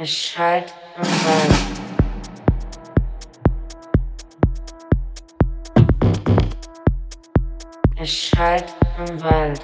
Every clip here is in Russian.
Erschallt im Wald. Erschallt im Wald.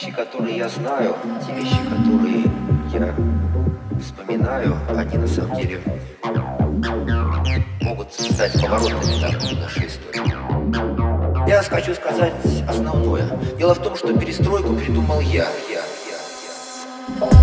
Вещи, которые я знаю, те вещи, которые я вспоминаю, они на самом деле могут стать поворотными в нашей истории. Я хочу сказать основное. Дело в том, что перестройку придумал я. я, я, я.